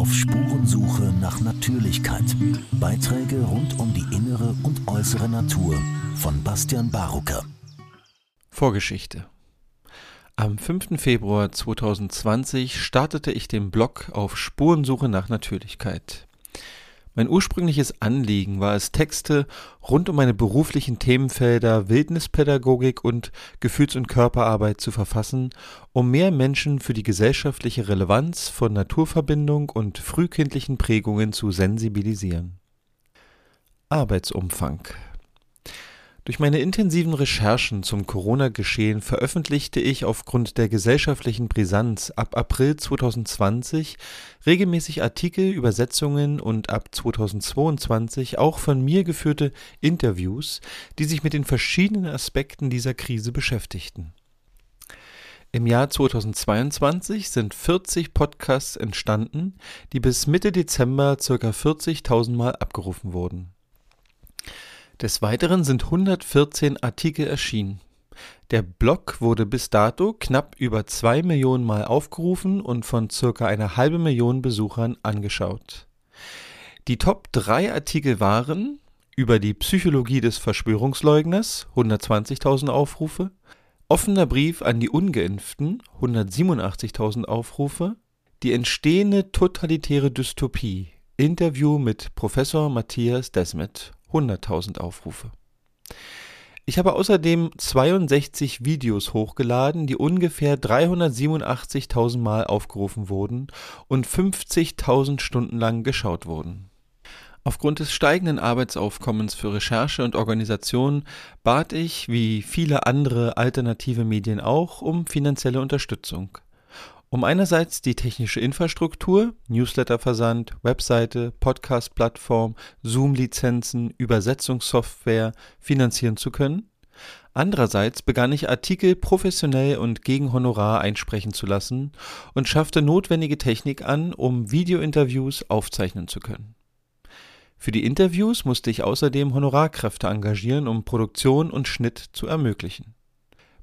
Auf Spurensuche nach Natürlichkeit. Beiträge rund um die innere und äußere Natur von Bastian Barucker. Vorgeschichte. Am 5. Februar 2020 startete ich den Blog auf Spurensuche nach Natürlichkeit. Mein ursprüngliches Anliegen war es, Texte rund um meine beruflichen Themenfelder Wildnispädagogik und Gefühls- und Körperarbeit zu verfassen, um mehr Menschen für die gesellschaftliche Relevanz von Naturverbindung und frühkindlichen Prägungen zu sensibilisieren. Arbeitsumfang durch meine intensiven Recherchen zum Corona-Geschehen veröffentlichte ich aufgrund der gesellschaftlichen Brisanz ab April 2020 regelmäßig Artikel, Übersetzungen und ab 2022 auch von mir geführte Interviews, die sich mit den verschiedenen Aspekten dieser Krise beschäftigten. Im Jahr 2022 sind 40 Podcasts entstanden, die bis Mitte Dezember ca. 40.000 Mal abgerufen wurden. Des Weiteren sind 114 Artikel erschienen. Der Blog wurde bis dato knapp über zwei Millionen Mal aufgerufen und von circa einer halben Million Besuchern angeschaut. Die Top 3 Artikel waren über die Psychologie des Verschwörungsleugners 120.000 Aufrufe, offener Brief an die ungeimpften 187.000 Aufrufe, die entstehende totalitäre Dystopie Interview mit Professor Matthias Desmet 100.000 Aufrufe. Ich habe außerdem 62 Videos hochgeladen, die ungefähr 387.000 Mal aufgerufen wurden und 50.000 Stunden lang geschaut wurden. Aufgrund des steigenden Arbeitsaufkommens für Recherche und Organisation bat ich, wie viele andere alternative Medien auch, um finanzielle Unterstützung um einerseits die technische Infrastruktur, Newsletterversand, Webseite, Podcast-Plattform, Zoom-Lizenzen, Übersetzungssoftware finanzieren zu können. Andererseits begann ich Artikel professionell und gegen Honorar einsprechen zu lassen und schaffte notwendige Technik an, um Videointerviews aufzeichnen zu können. Für die Interviews musste ich außerdem Honorarkräfte engagieren, um Produktion und Schnitt zu ermöglichen.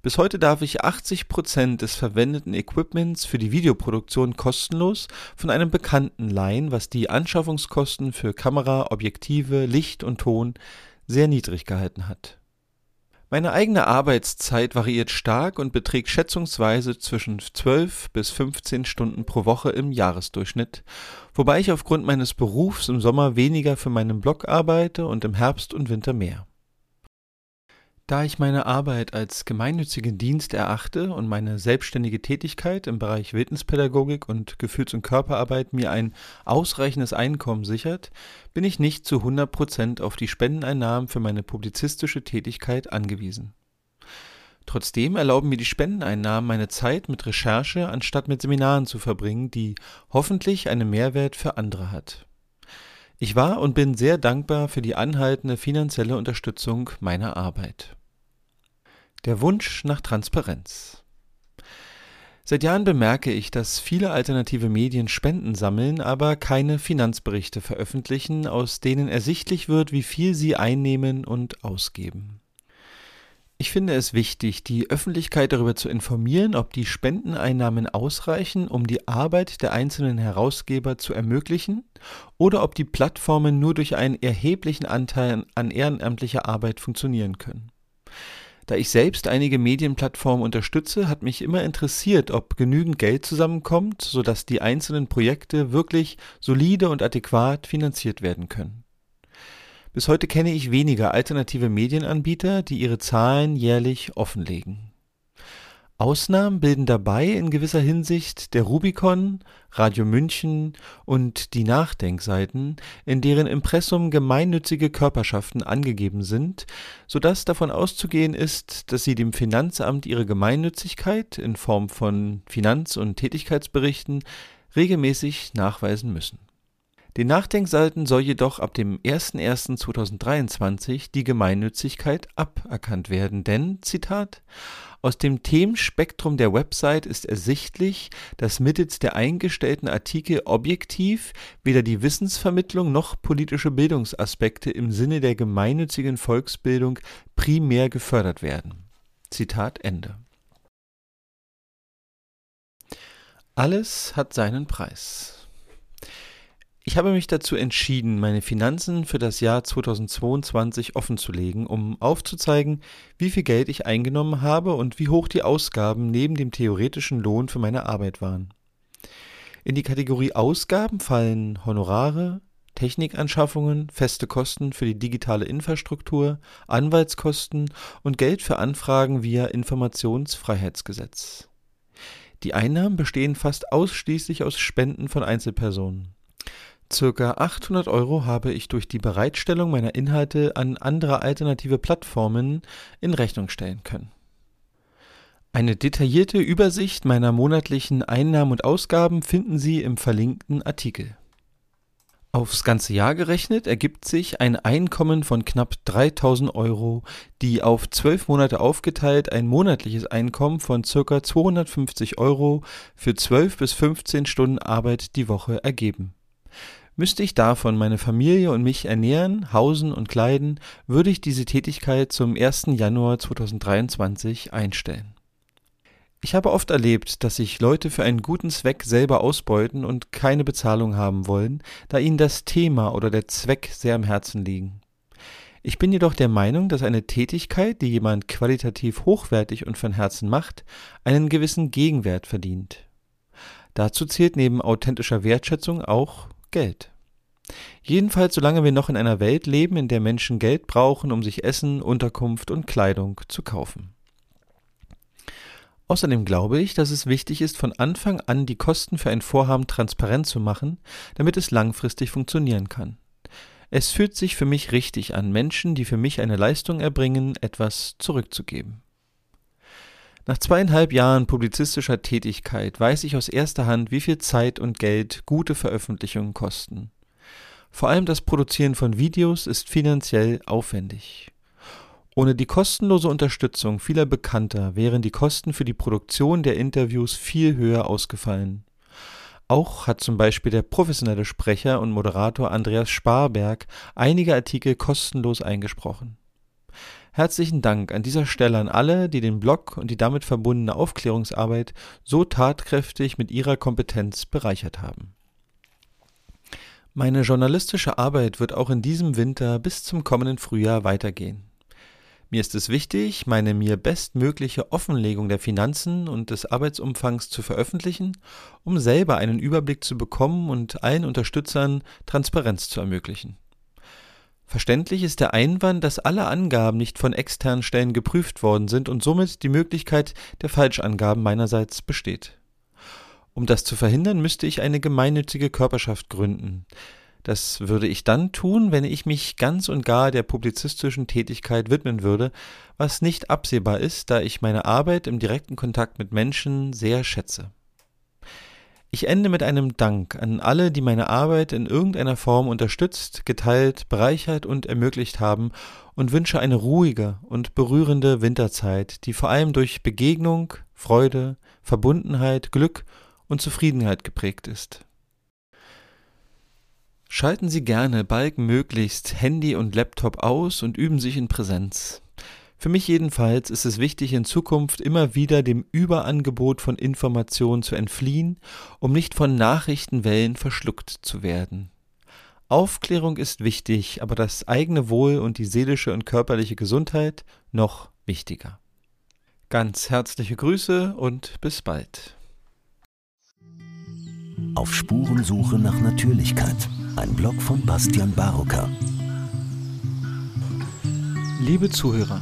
Bis heute darf ich 80 Prozent des verwendeten Equipments für die Videoproduktion kostenlos von einem Bekannten leihen, was die Anschaffungskosten für Kamera, Objektive, Licht und Ton sehr niedrig gehalten hat. Meine eigene Arbeitszeit variiert stark und beträgt schätzungsweise zwischen 12 bis 15 Stunden pro Woche im Jahresdurchschnitt, wobei ich aufgrund meines Berufs im Sommer weniger für meinen Blog arbeite und im Herbst und Winter mehr. Da ich meine Arbeit als gemeinnützigen Dienst erachte und meine selbstständige Tätigkeit im Bereich Wildnispädagogik und Gefühls- und Körperarbeit mir ein ausreichendes Einkommen sichert, bin ich nicht zu 100 Prozent auf die Spendeneinnahmen für meine publizistische Tätigkeit angewiesen. Trotzdem erlauben mir die Spendeneinnahmen meine Zeit mit Recherche anstatt mit Seminaren zu verbringen, die hoffentlich einen Mehrwert für andere hat. Ich war und bin sehr dankbar für die anhaltende finanzielle Unterstützung meiner Arbeit. Der Wunsch nach Transparenz. Seit Jahren bemerke ich, dass viele alternative Medien Spenden sammeln, aber keine Finanzberichte veröffentlichen, aus denen ersichtlich wird, wie viel sie einnehmen und ausgeben. Ich finde es wichtig, die Öffentlichkeit darüber zu informieren, ob die Spendeneinnahmen ausreichen, um die Arbeit der einzelnen Herausgeber zu ermöglichen, oder ob die Plattformen nur durch einen erheblichen Anteil an ehrenamtlicher Arbeit funktionieren können. Da ich selbst einige Medienplattformen unterstütze, hat mich immer interessiert, ob genügend Geld zusammenkommt, sodass die einzelnen Projekte wirklich solide und adäquat finanziert werden können. Bis heute kenne ich weniger alternative Medienanbieter, die ihre Zahlen jährlich offenlegen. Ausnahmen bilden dabei in gewisser Hinsicht der Rubicon, Radio München und die Nachdenkseiten, in deren Impressum gemeinnützige Körperschaften angegeben sind, so dass davon auszugehen ist, dass sie dem Finanzamt ihre Gemeinnützigkeit in Form von Finanz- und Tätigkeitsberichten regelmäßig nachweisen müssen den Nachdenkseiten soll jedoch ab dem 01.01.2023 die Gemeinnützigkeit aberkannt werden, denn, Zitat, aus dem Themenspektrum der Website ist ersichtlich, dass mittels der eingestellten Artikel objektiv weder die Wissensvermittlung noch politische Bildungsaspekte im Sinne der gemeinnützigen Volksbildung primär gefördert werden. Zitat Ende. Alles hat seinen Preis. Ich habe mich dazu entschieden, meine Finanzen für das Jahr 2022 offenzulegen, um aufzuzeigen, wie viel Geld ich eingenommen habe und wie hoch die Ausgaben neben dem theoretischen Lohn für meine Arbeit waren. In die Kategorie Ausgaben fallen Honorare, Technikanschaffungen, feste Kosten für die digitale Infrastruktur, Anwaltskosten und Geld für Anfragen via Informationsfreiheitsgesetz. Die Einnahmen bestehen fast ausschließlich aus Spenden von Einzelpersonen. Circa 800 Euro habe ich durch die Bereitstellung meiner Inhalte an andere alternative Plattformen in Rechnung stellen können. Eine detaillierte Übersicht meiner monatlichen Einnahmen und Ausgaben finden Sie im verlinkten Artikel. Aufs ganze Jahr gerechnet ergibt sich ein Einkommen von knapp 3000 Euro, die auf zwölf Monate aufgeteilt ein monatliches Einkommen von ca. 250 Euro für 12 bis 15 Stunden Arbeit die Woche ergeben. Müsste ich davon meine Familie und mich ernähren, hausen und kleiden, würde ich diese Tätigkeit zum 1. Januar 2023 einstellen. Ich habe oft erlebt, dass sich Leute für einen guten Zweck selber ausbeuten und keine Bezahlung haben wollen, da ihnen das Thema oder der Zweck sehr am Herzen liegen. Ich bin jedoch der Meinung, dass eine Tätigkeit, die jemand qualitativ hochwertig und von Herzen macht, einen gewissen Gegenwert verdient. Dazu zählt neben authentischer Wertschätzung auch Geld. Jedenfalls solange wir noch in einer Welt leben, in der Menschen Geld brauchen, um sich Essen, Unterkunft und Kleidung zu kaufen. Außerdem glaube ich, dass es wichtig ist, von Anfang an die Kosten für ein Vorhaben transparent zu machen, damit es langfristig funktionieren kann. Es fühlt sich für mich richtig an, Menschen, die für mich eine Leistung erbringen, etwas zurückzugeben. Nach zweieinhalb Jahren publizistischer Tätigkeit weiß ich aus erster Hand, wie viel Zeit und Geld gute Veröffentlichungen kosten. Vor allem das Produzieren von Videos ist finanziell aufwendig. Ohne die kostenlose Unterstützung vieler Bekannter wären die Kosten für die Produktion der Interviews viel höher ausgefallen. Auch hat zum Beispiel der professionelle Sprecher und Moderator Andreas Sparberg einige Artikel kostenlos eingesprochen. Herzlichen Dank an dieser Stelle an alle, die den Blog und die damit verbundene Aufklärungsarbeit so tatkräftig mit ihrer Kompetenz bereichert haben. Meine journalistische Arbeit wird auch in diesem Winter bis zum kommenden Frühjahr weitergehen. Mir ist es wichtig, meine mir bestmögliche Offenlegung der Finanzen und des Arbeitsumfangs zu veröffentlichen, um selber einen Überblick zu bekommen und allen Unterstützern Transparenz zu ermöglichen. Verständlich ist der Einwand, dass alle Angaben nicht von externen Stellen geprüft worden sind und somit die Möglichkeit der Falschangaben meinerseits besteht. Um das zu verhindern, müsste ich eine gemeinnützige Körperschaft gründen. Das würde ich dann tun, wenn ich mich ganz und gar der publizistischen Tätigkeit widmen würde, was nicht absehbar ist, da ich meine Arbeit im direkten Kontakt mit Menschen sehr schätze. Ich ende mit einem Dank an alle, die meine Arbeit in irgendeiner Form unterstützt, geteilt, bereichert und ermöglicht haben und wünsche eine ruhige und berührende Winterzeit, die vor allem durch Begegnung, Freude, Verbundenheit, Glück und Zufriedenheit geprägt ist. Schalten Sie gerne bald Handy und Laptop aus und üben sich in Präsenz. Für mich jedenfalls ist es wichtig, in Zukunft immer wieder dem Überangebot von Informationen zu entfliehen, um nicht von Nachrichtenwellen verschluckt zu werden. Aufklärung ist wichtig, aber das eigene Wohl und die seelische und körperliche Gesundheit noch wichtiger. Ganz herzliche Grüße und bis bald. Auf Spurensuche nach Natürlichkeit. Ein Blog von Bastian Barocker. Liebe Zuhörer,